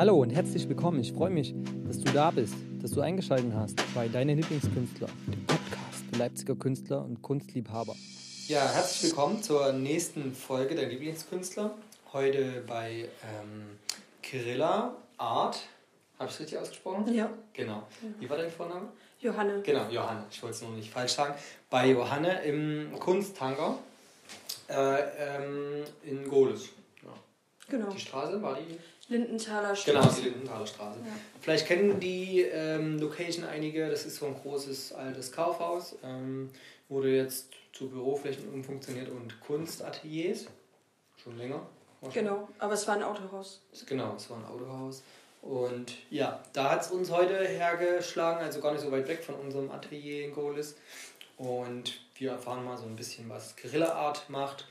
Hallo und herzlich willkommen. Ich freue mich, dass du da bist, dass du eingeschaltet hast bei Deine Lieblingskünstler, dem Podcast für Leipziger Künstler und Kunstliebhaber. Ja, herzlich willkommen zur nächsten Folge der Lieblingskünstler. Heute bei ähm, Kirilla Art. Habe ich es richtig ausgesprochen? Ja. Genau. Wie war dein Vorname? Johanne. Genau, Johanne. Ich wollte es nur nicht falsch sagen. Bei Johanne im Kunsthangar äh, ähm, in Gohlis. Ja. Genau. Die Straße war die Lindenthaler Genau, Straße. die Lindenthaler Straße. Ja. Vielleicht kennen die ähm, Location einige, das ist so ein großes altes Kaufhaus, ähm, wurde jetzt zu Büroflächen umfunktioniert und Kunstateliers, schon länger. Genau, aber es war ein Autohaus. Genau, es war ein Autohaus. Und ja, da hat es uns heute hergeschlagen, also gar nicht so weit weg von unserem Atelier in Gohlis. Und wir erfahren mal so ein bisschen, was Guerilla Art macht.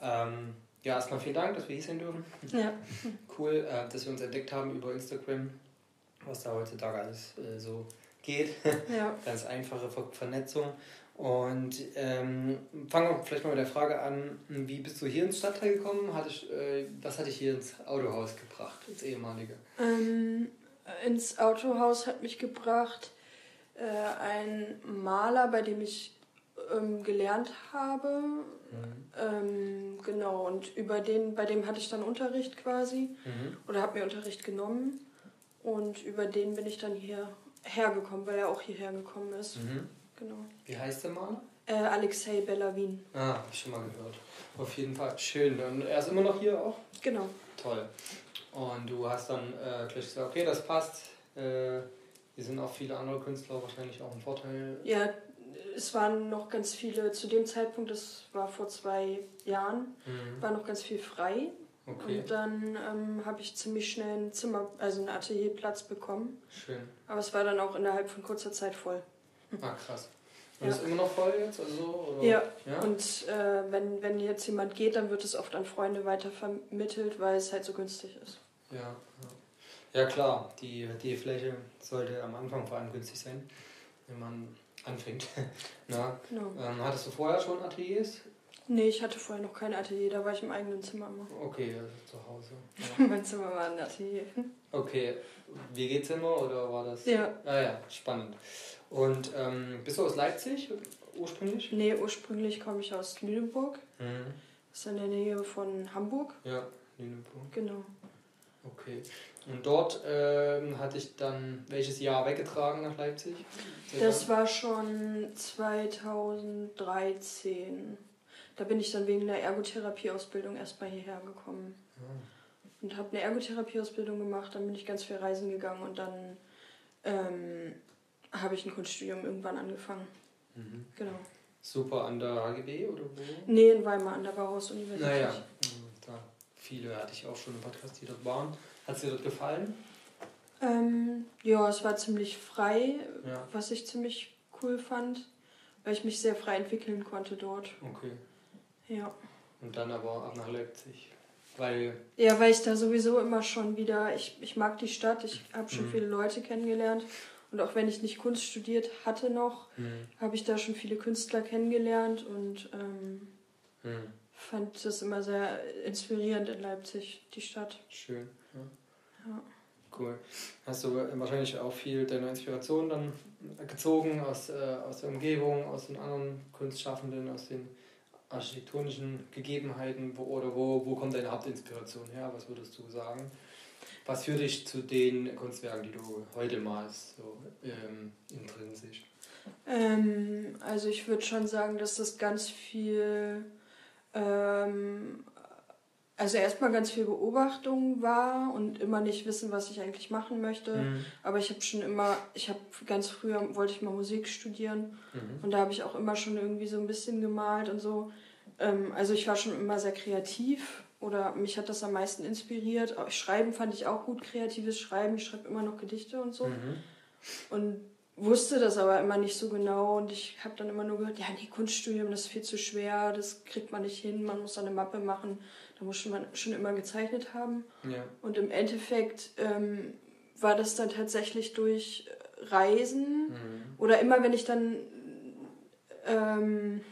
Ähm, ja, erstmal vielen Dank, dass wir hier sein dürfen Ja. cool, äh, dass wir uns entdeckt haben über Instagram, was da heutzutage alles äh, so geht. Ja. Ganz einfache Ver Vernetzung. Und ähm, fangen wir vielleicht mal mit der Frage an, wie bist du hier ins Stadtteil gekommen? Hatte ich, äh, was hat dich hier ins Autohaus gebracht, ins ehemalige? Ähm, ins Autohaus hat mich gebracht äh, ein Maler, bei dem ich ähm, gelernt habe. Ähm, genau, und über den, bei dem hatte ich dann Unterricht quasi. Mhm. Oder habe mir Unterricht genommen. Und über den bin ich dann hier hergekommen, weil er auch hierher gekommen ist. Mhm. Genau. Wie heißt der Mann? Äh, Alexei Bellavin. Ah, hab ich schon mal gehört. Auf jeden Fall. Schön. Und er ist immer noch hier auch? Genau. Toll. Und du hast dann äh, gleich gesagt, okay, das passt. Äh, hier sind auch viele andere Künstler wahrscheinlich auch ein Vorteil. Ja, es waren noch ganz viele, zu dem Zeitpunkt, das war vor zwei Jahren, Mhm. war noch ganz viel frei. Okay, Und dann ähm, habe ich ziemlich schnell ein Zimmer, also einen Atelierplatz bekommen. schön. Aber es war dann auch innerhalb von kurzer Zeit voll. Ah, krass. Und Ja. ist immer noch voll jetzt? Also? Ja. ja? Und äh, wenn, wenn jetzt jemand geht, dann wird es oft an Freunde weitervermittelt, weil es halt so günstig ist. Ja, ja. ja klar, die, die Fläche sollte am Anfang vor allem günstig sein, wenn man anfängt. Na, Genau. ähm, hattest du vorher schon Ateliers? Nee, ich hatte vorher noch kein Atelier, da war ich im eigenen Zimmer immer. Okay, also zu Hause. Ja. mein Zimmer war ein Atelier. Okay, WG-Zimmer oder war das? Ja. Ah ja, spannend. Und ähm, bist du aus Leipzig ursprünglich? Nee, ursprünglich komme ich aus Lüneburg. Mhm. Das ist in der Nähe von Hamburg. Ja, Lüneburg. Genau. Okay. Und dort ähm, hatte ich dann welches Jahr weggetragen nach Leipzig? Das war schon 2013. Da bin ich dann wegen der Ergotherapieausbildung erstmal hierher gekommen. Und habe eine Ergotherapieausbildung gemacht, dann bin ich ganz viel reisen gegangen und dann ähm, habe ich ein Kunststudium irgendwann angefangen. Mhm. Genau. Super, an der HGB oder wo? Nee, in Weimar an der Bauhaus-Universität. Naja, mhm, da viele hatte ich auch schon im Podcast, die dort waren. Hat es dir dort gefallen? Ähm, ja, es war ziemlich frei, Ja. was ich ziemlich cool fand, weil ich mich sehr frei entwickeln konnte dort. Okay. Ja. Und dann aber ab nach Leipzig. Weil, Ja, weil ich da sowieso immer schon wieder, ich, ich mag die Stadt, ich habe schon Mhm. viele Leute kennengelernt. Und auch wenn ich nicht Kunst studiert hatte noch, mhm. habe ich da schon viele Künstler kennengelernt und ähm, Mhm. fand das immer sehr inspirierend in Leipzig, die Stadt. schön. Ja. Cool. Hast du wahrscheinlich auch viel deiner Inspiration dann gezogen aus, äh, aus der Umgebung, aus den anderen Kunstschaffenden, aus den architektonischen Gegebenheiten wo, oder wo, wo kommt deine Hauptinspiration her? Was würdest du sagen? Was führt dich zu den Kunstwerken, die du heute malst, so ähm, intrinsisch? Ähm, also ich würde schon sagen, dass das ganz viel, ähm, also erstmal ganz viel Beobachtung war und immer nicht wissen, was ich eigentlich machen möchte. Mhm. Aber ich habe schon immer, ich habe ganz früher wollte ich mal Musik studieren Mhm. und da habe ich auch immer schon irgendwie so ein bisschen gemalt und so. Ähm, also ich war schon immer sehr kreativ oder mich hat das am meisten inspiriert. Schreiben fand ich auch gut, kreatives Schreiben. Ich schreibe immer noch Gedichte und so Mhm. und wusste das aber immer nicht so genau und ich habe dann immer nur gehört, ja, nee, Kunststudium, das ist viel zu schwer, das kriegt man nicht hin, man muss da eine Mappe machen, da muss man schon immer gezeichnet haben. Ja. Und im Endeffekt ähm, war das dann tatsächlich durch Reisen Mhm. oder immer, wenn ich dann, ähm,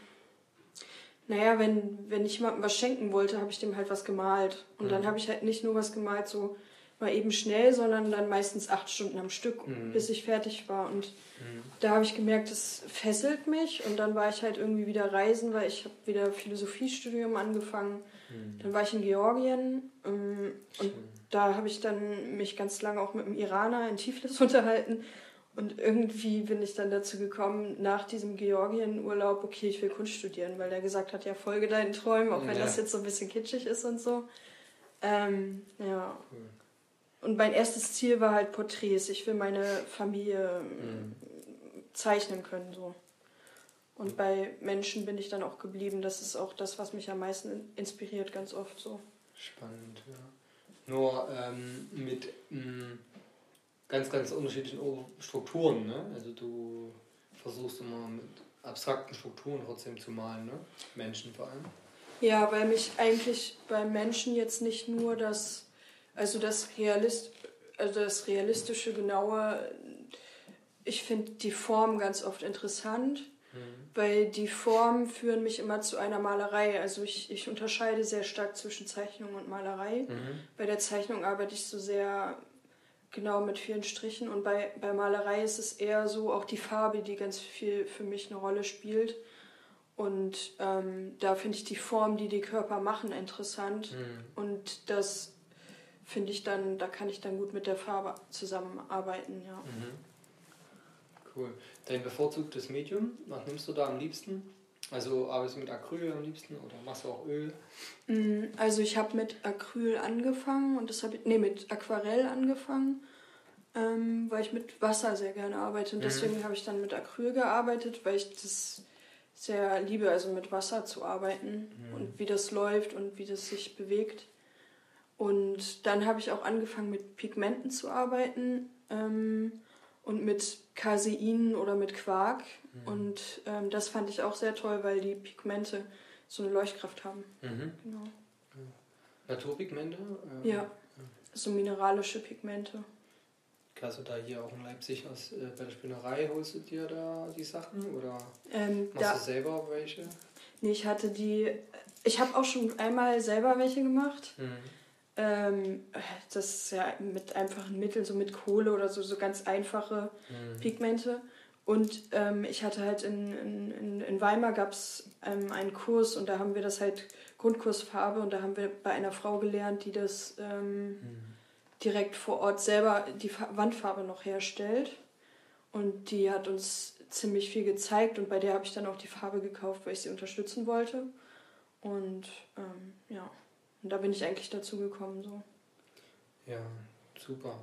naja, wenn, wenn ich jemandem was schenken wollte, habe ich dem halt was gemalt. Und dann Mhm. habe ich halt nicht nur was gemalt, so mal eben schnell, sondern dann meistens acht Stunden am Stück, mhm. bis ich fertig war. Und mhm. da habe ich gemerkt, das fesselt mich. Und dann war ich halt irgendwie wieder reisen, weil ich habe wieder Philosophiestudium angefangen. Mhm. Dann war ich in Georgien ähm, und da habe ich dann mich ganz lange auch mit einem Iraner in Tiflis unterhalten. Und irgendwie bin ich dann dazu gekommen, nach diesem Georgien-Urlaub, okay, ich will Kunst studieren, weil der gesagt hat, ja, folge deinen Träumen, auch wenn ja. das jetzt so ein bisschen kitschig ist und so. Ähm, ja. Cool. Und mein erstes Ziel war halt Porträts. Ich will meine Familie mhm. zeichnen können, so. Und bei Menschen bin ich dann auch geblieben. Das ist auch das, was mich am meisten inspiriert, ganz oft so. Spannend, ja. Nur ähm, mit mh, mm, ganz, ganz unterschiedlichen Strukturen. Ne? Also du versuchst immer mit abstrakten Strukturen trotzdem zu malen, ne? Menschen vor allem. Ja, weil mich eigentlich bei Menschen jetzt nicht nur das, also das Realist, also das realistische, genaue, ich finde die Form ganz oft interessant, mhm. weil die Formen führen mich immer zu einer Malerei. Also ich, ich unterscheide sehr stark zwischen Zeichnung und Malerei. Mhm. Bei der Zeichnung arbeite ich so sehr Genau, mit vielen Strichen. Und bei, bei Malerei ist es eher so, auch die Farbe, die ganz viel für mich eine Rolle spielt. Und ähm, da finde ich die Form, die die Körper machen, interessant. Mhm. Und das finde ich dann, da kann ich dann gut mit der Farbe zusammenarbeiten, ja. Mhm. Cool. Dein bevorzugtes Medium, was nimmst du da am liebsten? Also arbeitest du mit Acryl am liebsten oder machst du auch Öl? Mm, also ich habe mit Acryl angefangen und das habe ich, nee, mit Aquarell angefangen, ähm, weil ich mit Wasser sehr gerne arbeite. Und mhm. deswegen habe ich dann mit Acryl gearbeitet, weil ich das sehr liebe, also mit Wasser zu arbeiten mhm. und wie das läuft und wie das sich bewegt. Und dann habe ich auch angefangen mit Pigmenten zu arbeiten. Ähm, und mit Casein oder mit Quark. Mhm. Und ähm, das fand ich auch sehr toll, weil die Pigmente so eine Leuchtkraft haben. Mhm. Genau. Naturpigmente? Ähm, ja, so mineralische Pigmente. Hast du da hier auch in Leipzig aus, äh, bei der Spinnerei, holst du dir da die Sachen oder ähm, machst da, du selber welche? Nee, ich hatte die, ich habe auch schon einmal selber welche gemacht. Mhm. Ähm, das ist ja mit einfachen Mitteln, so mit Kohle oder so, so ganz einfache mhm. Pigmente. Und ähm, ich hatte halt in, in, in Weimar gab es ähm, einen Kurs und da haben wir das halt Grundkursfarbe und da haben wir bei einer Frau gelernt, die das ähm, mhm. direkt vor Ort selber die Wandfarbe noch herstellt. Und die hat uns ziemlich viel gezeigt und bei der habe ich dann auch die Farbe gekauft, weil ich sie unterstützen wollte. Und ähm, ja. Und da bin ich eigentlich dazu gekommen. So. Ja, super.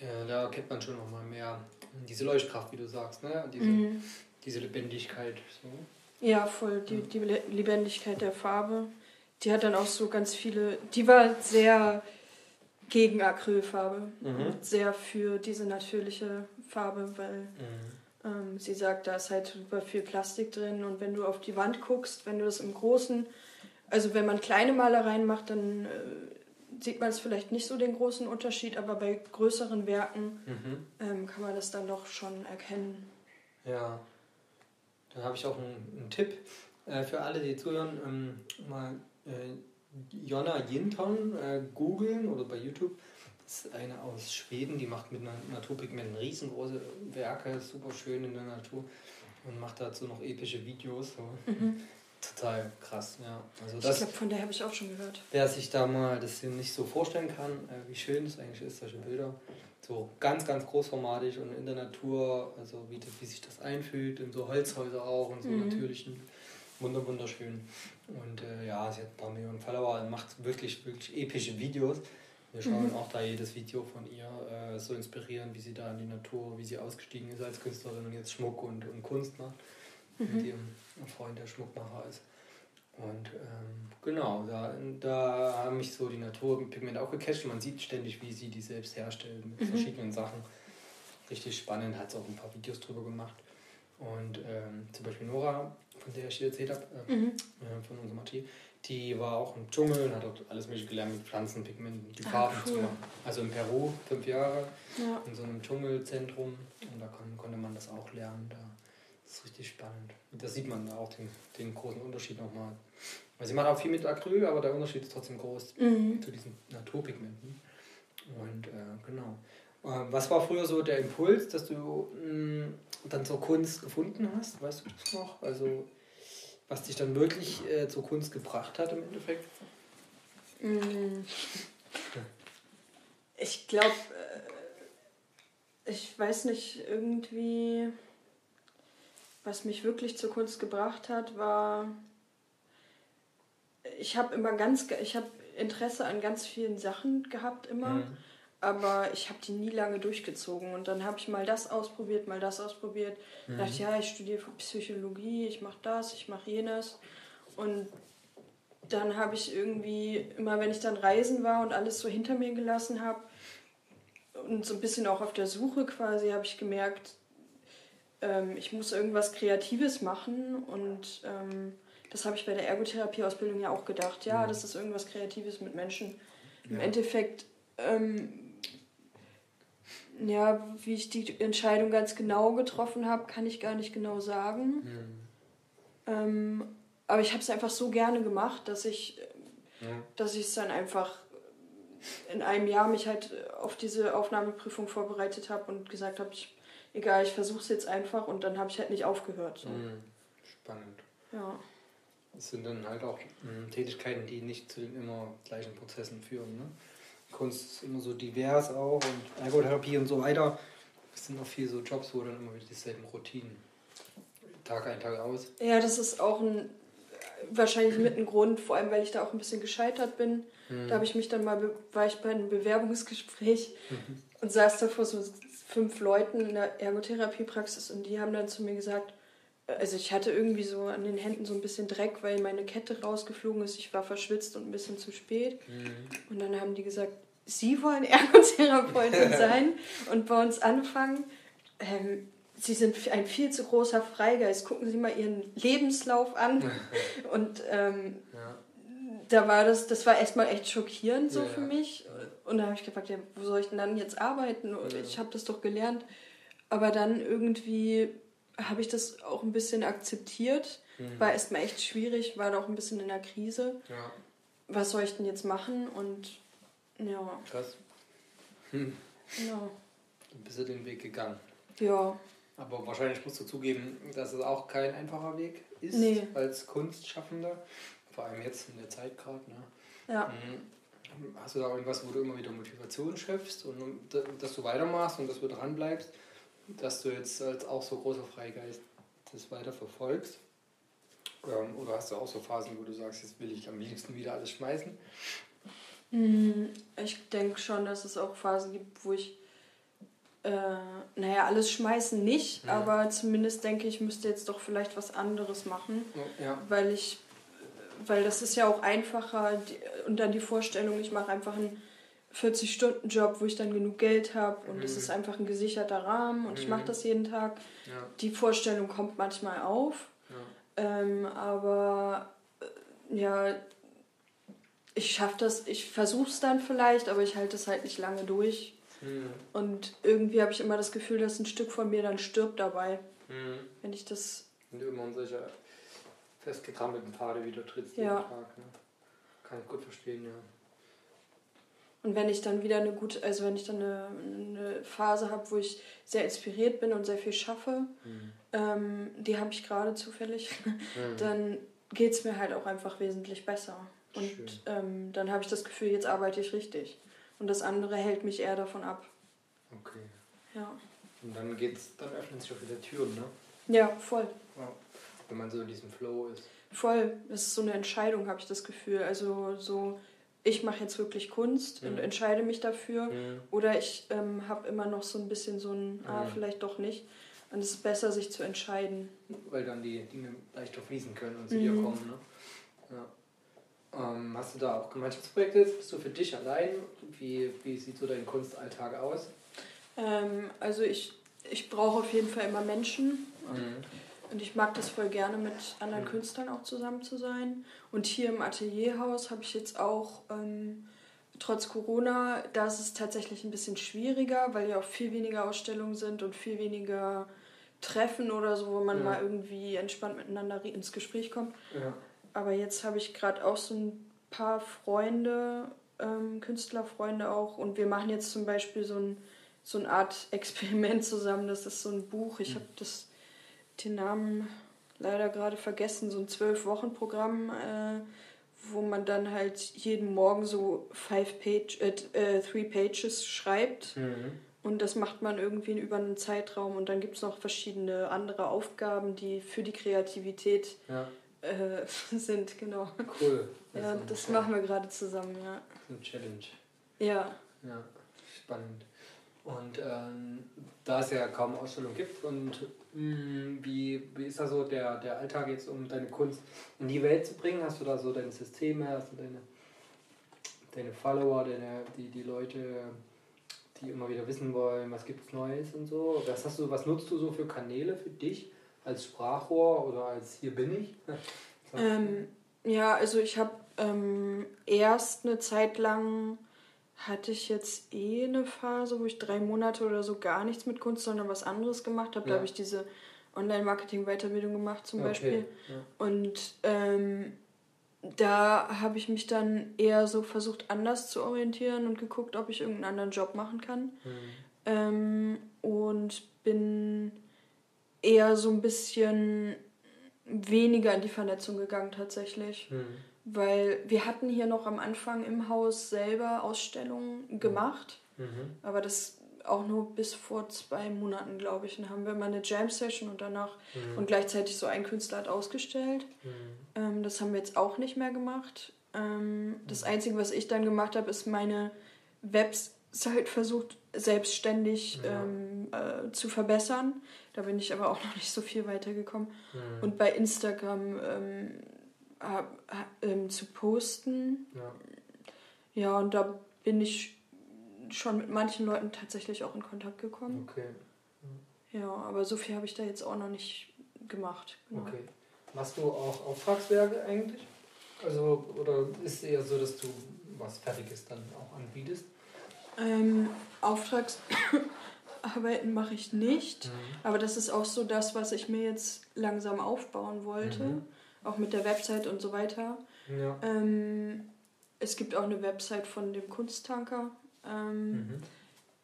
Ja, da kennt man schon noch mal mehr diese Leuchtkraft, wie du sagst, ne? diese, mhm. diese Lebendigkeit. So. Ja, voll. Die, die Lebendigkeit der Farbe. Die hat dann auch so ganz viele. Die war sehr gegen Acrylfarbe. Mhm. Sehr für diese natürliche Farbe, weil mhm. ähm, sie sagt, da ist halt super viel Plastik drin. Und wenn du auf die Wand guckst, wenn du das im Großen also wenn man kleine Malereien macht, dann äh, sieht man es vielleicht nicht so den großen Unterschied, aber bei größeren Werken mhm. ähm, kann man das dann doch schon erkennen. Ja, da habe ich auch einen, einen Tipp äh, für alle, die zuhören. Ähm, mal äh, Jonna Jinton äh, googeln oder bei YouTube. Das ist eine aus Schweden, die macht mit Naturpigmenten riesengroße Werke, super schön in der Natur und macht dazu noch epische Videos. So. Mhm. Total krass, ja. Also das, ich glaube, von der habe ich auch schon gehört. Wer sich da mal das nicht so vorstellen kann, äh, wie schön es eigentlich ist, solche Bilder. So ganz, ganz großformatig und in der Natur, also wie, wie sich das einfühlt, in so Holzhäuser auch und so mhm. natürlichen. Wunder, wunderschön. Und äh, ja, sie hat ein paar Millionen Follower und macht wirklich, wirklich epische Videos. Wir schauen mhm. auch da jedes Video von ihr äh, so inspirieren, wie sie da in die Natur, wie sie ausgestiegen ist als Künstlerin und jetzt Schmuck und, und Kunst macht mhm. mit ihrem Freund, der Schmuckmacher ist. Und ähm, genau, da, da haben mich so die Naturpigmente auch gecatcht. Man sieht ständig, wie sie die selbst herstellen mit mhm. verschiedenen Sachen. Richtig spannend, hat sie auch ein paar Videos drüber gemacht. Und ähm, zum Beispiel Nora, von der ich dir erzählt habe, äh, mhm. äh, von unserer Matti, die war auch im Dschungel und hat dort alles Mögliche gelernt mit Pflanzenpigmenten, die ah, Farben cool. zu machen. Also in Peru, fünf Jahre, ja. in so einem Dschungelzentrum. Und da kon, konnte man das auch lernen. Da das ist richtig spannend. Und da sieht man auch den, den großen Unterschied nochmal. Weil sie macht auch viel mit Acryl, aber der Unterschied ist trotzdem groß mhm. zu diesen Naturpigmenten. Und äh, genau. Äh, was war früher so der Impuls, dass du mh, mm, dann zur Kunst gefunden hast? Weißt du das noch? Also, was dich dann wirklich äh, zur Kunst gebracht hat im Endeffekt? Mm. Ich glaube, äh, ich weiß nicht, irgendwie, was mich wirklich zur Kunst gebracht hat, war, ich habe immer ganz, ich habe Interesse an ganz vielen Sachen gehabt immer. Mhm aber ich habe die nie lange durchgezogen. Und dann habe ich mal das ausprobiert, mal das ausprobiert. Mhm. dachte, ja, ich studiere Psychologie, ich mache das, ich mache jenes. Und dann habe ich irgendwie, immer wenn ich dann reisen war und alles so hinter mir gelassen habe und so ein bisschen auch auf der Suche quasi, habe ich gemerkt, ähm, ich muss irgendwas Kreatives machen. Und ähm, das habe ich bei der Ergotherapieausbildung ja auch gedacht. Ja, das ist irgendwas Kreatives mit Menschen. Im Endeffekt ähm, ja, wie ich die Entscheidung ganz genau getroffen habe, kann ich gar nicht genau sagen. Mhm. Ähm, aber ich habe es einfach so gerne gemacht, dass ich ja. dass ich es dann einfach in einem Jahr mich halt auf diese Aufnahmeprüfung vorbereitet habe und gesagt habe, ich, egal, ich versuche es jetzt einfach und dann habe ich halt nicht aufgehört. So. Mhm. Spannend. Ja. Das sind dann halt auch mh, Tätigkeiten, die nicht zu den immer gleichen Prozessen führen. Ne? Kunst ist immer so divers auch und Ergotherapie und so weiter. Es sind auch viele so Jobs, wo dann immer wieder dieselben Routinen. Tag ein, Tag aus. Ja, das ist auch ein wahrscheinlich mit ein Grund, vor allem weil ich da auch ein bisschen gescheitert bin. Mhm. Da habe ich mich dann mal, war ich bei einem Bewerbungsgespräch mhm. und saß da vor so fünf Leuten in der Ergotherapiepraxis und die haben dann zu mir gesagt, also ich hatte irgendwie so an den Händen so ein bisschen Dreck, weil meine Kette rausgeflogen ist. Ich war verschwitzt und ein bisschen zu spät. Mhm. Und dann haben die gesagt, Sie wollen Ergotherapeutin sein und bei uns anfangen. Ähm, Sie sind ein viel zu großer Freigeist. Gucken Sie mal Ihren Lebenslauf an. und ähm, ja. da war das, das war erstmal echt schockierend so ja, für mich. Und da habe ich gefragt, ja, wo soll ich denn dann jetzt arbeiten? Ja. Ich habe das doch gelernt. Aber dann irgendwie habe ich das auch ein bisschen akzeptiert. Mhm. War erstmal echt schwierig, war da auch ein bisschen in der Krise. Ja. Was soll ich denn jetzt machen? Und ja. Krass. Hm. Ja. Dann bist du den Weg gegangen. Ja. Aber wahrscheinlich musst du zugeben, dass es auch kein einfacher Weg ist nee. als Kunstschaffender. Vor allem jetzt in der Zeit gerade. Ne? Ja. Mhm. Hast du da irgendwas, wo du immer wieder Motivation schöpfst und dass du weitermachst und dass du dran bleibst? dass du jetzt als auch so großer Freigeist das weiter verfolgst? Ähm, oder hast du auch so Phasen, wo du sagst, jetzt will ich am liebsten wieder alles schmeißen? Mm, ich denke schon, dass es auch Phasen gibt, wo ich, äh, naja, alles schmeißen nicht, ja. aber zumindest denke ich, müsste jetzt doch vielleicht was anderes machen, ja. weil ich, weil das ist ja auch einfacher und dann die Vorstellung, ich mache einfach ein 40-Stunden-Job, wo ich dann genug Geld habe und es mhm. ist einfach ein gesicherter Rahmen und mhm. ich mache das jeden Tag. Ja. Die Vorstellung kommt manchmal auf, ja. ähm, aber äh, ja, ich schaffe das, ich versuche es dann vielleicht, aber ich halte es halt nicht lange durch. Mhm. Und irgendwie habe ich immer das Gefühl, dass ein Stück von mir dann stirbt dabei. Mhm. Wenn ich das. Du immer in solche festgetrampelten Pfade wieder trittst ja. jeden Tag. Ne? Kann ich gut verstehen, ja. Und wenn ich dann wieder eine gute, also wenn ich dann eine, eine Phase habe, wo ich sehr inspiriert bin und sehr viel schaffe, mhm. ähm, die habe ich gerade zufällig, mhm. dann geht es mir halt auch einfach wesentlich besser. Und ähm, dann habe ich das Gefühl, jetzt arbeite ich richtig. Und das andere hält mich eher davon ab. Okay. Ja. Und dann geht's, dann öffnen sich auch wieder Türen, ne? Ja, voll. Ja. Wenn man so in diesem Flow ist. Voll. Das ist so eine Entscheidung, habe ich das Gefühl. Also so ich mache jetzt wirklich Kunst mhm. und entscheide mich dafür. Mhm. Oder ich ähm, habe immer noch so ein bisschen so ein, ah, mhm. vielleicht doch nicht. Und es ist besser, sich zu entscheiden. Weil dann die Dinge leichter fließen können und zu dir mhm. kommen. Ne? Ja. Ähm, hast du da auch Gemeinschaftsprojekte? Bist du für dich allein? Wie, wie sieht so dein Kunstalltag aus? Ähm, also ich, ich brauche auf jeden Fall immer Menschen. Mhm. Und ich mag das voll gerne, mit anderen mhm. Künstlern auch zusammen zu sein. Und hier im Atelierhaus habe ich jetzt auch, ähm, trotz Corona, da ist es tatsächlich ein bisschen schwieriger, weil ja auch viel weniger Ausstellungen sind und viel weniger Treffen oder so, wo man ja. mal irgendwie entspannt miteinander ins Gespräch kommt. Ja. Aber jetzt habe ich gerade auch so ein paar Freunde, ähm, Künstlerfreunde auch und wir machen jetzt zum Beispiel so, ein, so eine Art Experiment zusammen. Das ist so ein Buch, ich mhm. habe das den Namen leider gerade vergessen, so ein Zwölf-Wochen-Programm, äh, wo man dann halt jeden Morgen so five page, äh, äh, three pages schreibt. Mhm. Und das macht man irgendwie über einen Zeitraum. Und dann gibt es noch verschiedene andere Aufgaben, die für die Kreativität ja. äh, sind, genau. Cool. Das ja, das machen wir gerade zusammen, ja. Eine Challenge. Ja. Ja, spannend. Und ähm, da es ja kaum Ausstellungen gibt und mh, hm, wie, wie ist da so der, der Alltag jetzt, um deine Kunst in die Welt zu bringen? Hast du da so deine Systeme, hast du deine, deine Follower, deine, die, die Leute, die immer wieder wissen wollen, was gibt es Neues und so? Was, hast du, was nutzt du so für Kanäle für dich als Sprachrohr oder als Hier bin ich? ähm, ja, also ich habe ähm, erst eine Zeit lang hatte ich jetzt eh eine Phase, wo ich drei Monate oder so gar nichts mit Kunst, sondern was anderes gemacht habe. Ja. Da habe ich diese Online-Marketing-Weiterbildung gemacht zum okay. Beispiel. Ja. Und ähm, da habe ich mich dann eher so versucht, anders zu orientieren und geguckt, ob ich irgendeinen anderen Job machen kann. Mhm. Ähm, und bin eher so ein bisschen weniger in die Vernetzung gegangen tatsächlich. Mhm weil wir hatten hier noch am Anfang im Haus selber Ausstellungen gemacht, mhm. aber das auch nur bis vor zwei Monaten, glaube ich. Dann haben wir mal eine Jam-Session und danach mhm. und gleichzeitig so ein Künstler hat ausgestellt. Mhm. Ähm, das haben wir jetzt auch nicht mehr gemacht. Ähm, das mhm. Einzige, was ich dann gemacht habe, ist meine Website versucht, selbstständig ja. ähm, äh, zu verbessern. Da bin ich aber auch noch nicht so viel weitergekommen. Mhm. Und bei Instagram ähm, zu posten. Ja. ja, und da bin ich schon mit manchen Leuten tatsächlich auch in Kontakt gekommen. Okay. Ja, ja aber so viel habe ich da jetzt auch noch nicht gemacht. Genau. Okay. Machst du auch Auftragswerke eigentlich? Also, oder ist es eher so, dass du was Fertiges dann auch anbietest? Ähm, Auftragsarbeiten mache ich nicht, mhm. aber das ist auch so das, was ich mir jetzt langsam aufbauen wollte. Mhm auch mit der Website und so weiter. Ja. Ähm, es gibt auch eine Website von dem Kunsttanker. Ähm, mhm.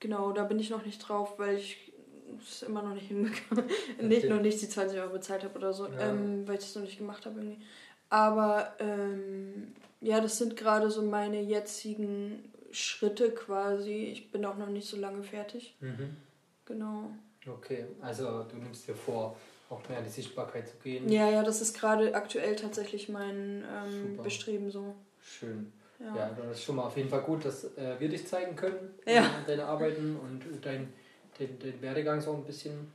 Genau, da bin ich noch nicht drauf, weil ich es immer noch nicht hinbekommen nicht okay. noch nicht die 20 Euro bezahlt habe oder so, ja. ähm, weil ich es noch nicht gemacht habe irgendwie. Aber ähm, ja, das sind gerade so meine jetzigen Schritte quasi. Ich bin auch noch nicht so lange fertig. Mhm. Genau. Okay, also du nimmst dir vor, auch mehr in die Sichtbarkeit zu gehen. Ja, ja, das ist gerade aktuell tatsächlich mein ähm, Bestreben so. Schön. Ja. ja, das ist schon mal auf jeden Fall gut, dass äh, wir dich zeigen können, ja. äh, deine Arbeiten und dein, den, den Werdegang so ein bisschen.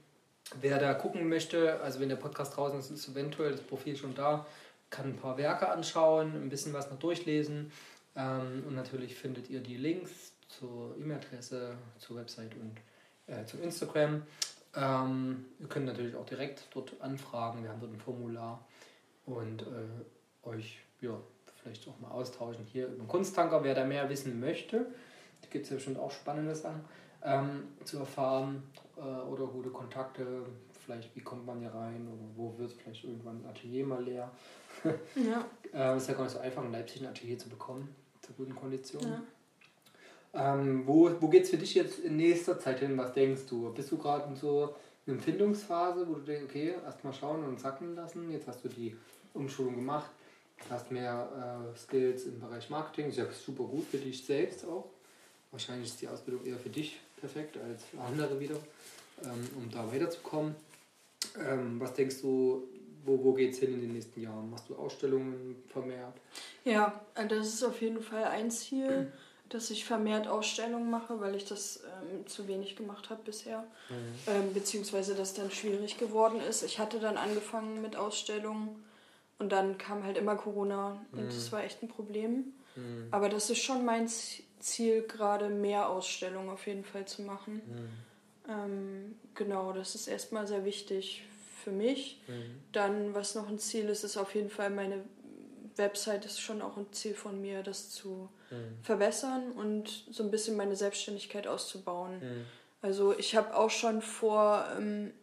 Wer da gucken möchte, also wenn der Podcast draußen ist, ist eventuell das Profil schon da, kann ein paar Werke anschauen, ein bisschen was noch durchlesen ähm, und natürlich findet ihr die Links zur E-Mail-Adresse, zur Website und äh, zum Instagram. Ähm, ihr könnt natürlich auch direkt dort anfragen. Wir haben dort ein Formular und äh, euch ja, vielleicht auch mal austauschen hier über den Kunsttanker. Wer da mehr wissen möchte, da gibt es ja bestimmt auch spannende Sachen ähm, zu erfahren äh, oder gute Kontakte. Vielleicht, wie kommt man hier rein oder wo wird vielleicht irgendwann ein Atelier mal leer. ja. äh, ist ja gar nicht so einfach, in Leipzig ein Atelier zu bekommen, zu guten Konditionen. Ja. Ähm, wo wo geht es für dich jetzt in nächster Zeit hin? Was denkst du? Bist du gerade in so einer Empfindungsphase, wo du denkst, okay, erst mal schauen und sacken lassen. Jetzt hast du die Umschulung gemacht, hast mehr äh, Skills im Bereich Marketing. Ist ja super gut für dich selbst auch. Wahrscheinlich ist die Ausbildung eher für dich perfekt als für andere wieder, ähm, um da weiterzukommen. Ähm, was denkst du, wo, wo geht es hin in den nächsten Jahren? Machst du Ausstellungen vermehrt? Ja, das ist auf jeden Fall ein Ziel dass ich vermehrt Ausstellungen mache, weil ich das ähm, zu wenig gemacht habe bisher. Mhm. Ähm, beziehungsweise das dann schwierig geworden ist. Ich hatte dann angefangen mit Ausstellungen und dann kam halt immer Corona und mhm. das war echt ein Problem. Mhm. Aber das ist schon mein Ziel, gerade mehr Ausstellungen auf jeden Fall zu machen. Mhm. Ähm, genau, das ist erstmal sehr wichtig für mich. Mhm. Dann, was noch ein Ziel ist, ist auf jeden Fall meine Website ist schon auch ein Ziel von mir, das zu mhm. verbessern und so ein bisschen meine Selbstständigkeit auszubauen. Mhm. Also ich habe auch schon vor, ähm,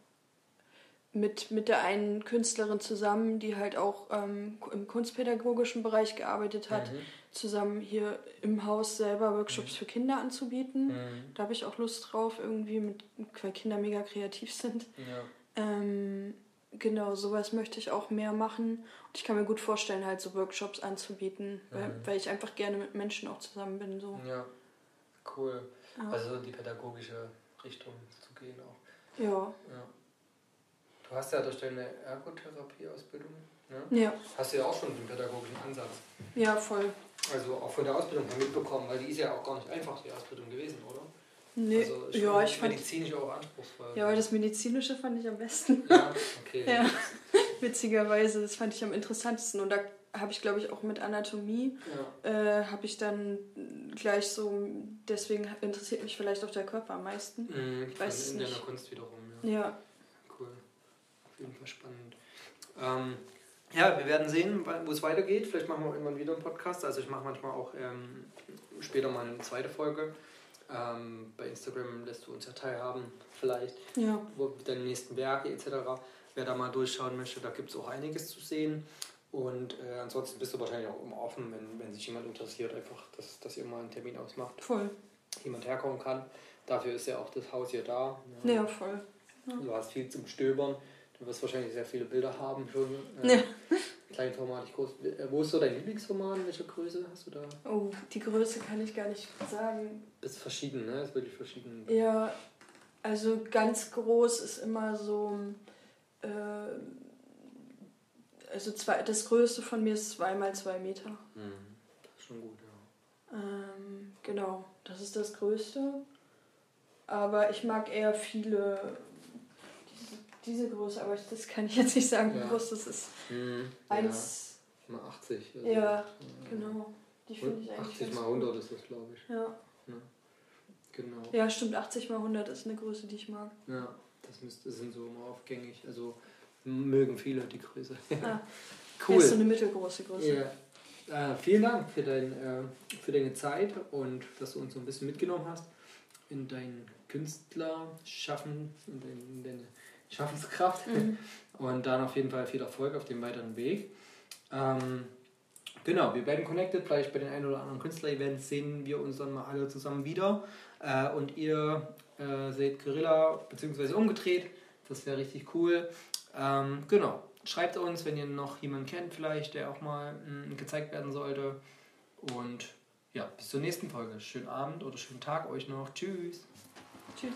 mit, mit der einen Künstlerin zusammen, die halt auch ähm, im kunstpädagogischen Bereich gearbeitet hat, mhm. zusammen hier im Haus selber Workshops Mhm. für Kinder anzubieten. Mhm. Da habe ich auch Lust drauf, irgendwie, mit, weil Kinder mega kreativ sind. Ja. Ähm, genau, sowas möchte ich auch mehr machen. Und ich kann mir gut vorstellen, halt so Workshops anzubieten, weil, Mhm. weil ich einfach gerne mit Menschen auch zusammen bin. So. ja, cool. Ja. Also die pädagogische Richtung zu gehen auch. Ja. Ja. Du hast ja durch deine Ergotherapie-Ausbildung, ne? ja, hast du ja auch schon den pädagogischen Ansatz. ja, voll. Also auch von der Ausbildung her mitbekommen, weil die ist ja auch gar nicht einfach, die Ausbildung gewesen, oder? Nee, also ja, ich fand, medizinisch auch anspruchsvoll. ja, aber das Medizinische fand ich am besten. Ja, okay. Ja, witzigerweise, das fand ich am interessantesten. Und da habe ich, glaube ich, auch mit Anatomie, Ja. äh, habe ich dann gleich so, deswegen interessiert mich vielleicht auch der Körper am meisten. Mhm, Ich weiß es in nicht. Kunst wiederum, ja. Ja, Cool. Auf jeden Fall spannend. Ähm, ja, wir werden sehen, wo es weitergeht. Vielleicht machen wir irgendwann wieder einen Podcast. Also ich mache manchmal auch ähm, später mal eine zweite Folge. Ähm, bei Instagram lässt du uns ja teilhaben, vielleicht, ja, wo deine nächsten Werke etc. Wer da mal durchschauen möchte, da gibt es auch einiges zu sehen. Und äh, ansonsten bist du wahrscheinlich auch immer offen, wenn, wenn sich jemand interessiert, einfach, dass, dass ihr mal einen Termin ausmacht, voll. jemand herkommen kann. Dafür ist ja auch das Haus hier da. Ja, voll. Du hast viel zum Stöbern. Du wirst wahrscheinlich sehr viele Bilder haben schon. Äh, Ja. Kleinformatig, groß. Äh, Wo ist so dein Lieblingsformat? Welche Größe hast du da? Oh, die Größe kann ich gar nicht sagen. Ist verschieden, ne? Ist wirklich verschieden. Ja, also ganz groß ist immer so, äh, also zwei, das Größte von mir ist zweimal zwei Meter. Hm. Das ist schon gut, ja. Ähm, genau, das ist das Größte. Aber ich mag eher viele, diese, Größe, aber das kann ich jetzt nicht sagen, wie Ja. groß das ist. Hm. Eins, Ja, mal 80. also, ja, genau. Die finde ich eigentlich 80 ganz mal gut. 100 ist das, glaube ich. Ja. Genau. ja, stimmt, 80 mal 100 ist eine Größe, die ich mag. Ja, das müsste, sind so immer aufgängig. Also mögen viele die Größe. Ah, cool. Das ist so eine mittelgroße Größe. Ja. Äh, vielen Dank für, dein, äh, für deine Zeit und dass du uns so ein bisschen mitgenommen hast in dein Künstlerschaffen, in, dein, in deine Schaffenskraft. Mhm. Und dann auf jeden Fall viel Erfolg auf dem weiteren Weg. Ähm, genau, wir werden connected. Vielleicht bei den ein oder anderen Künstler-Events sehen wir uns dann mal alle zusammen wieder. Äh, und ihr äh, seht Gorilla, beziehungsweise umgedreht. Das wäre richtig cool. Ähm, genau. Schreibt uns, wenn ihr noch jemanden kennt, vielleicht, der auch mal mh, gezeigt werden sollte. Und ja, bis zur nächsten Folge. Schönen Abend oder schönen Tag euch noch. Tschüss. Tschüss.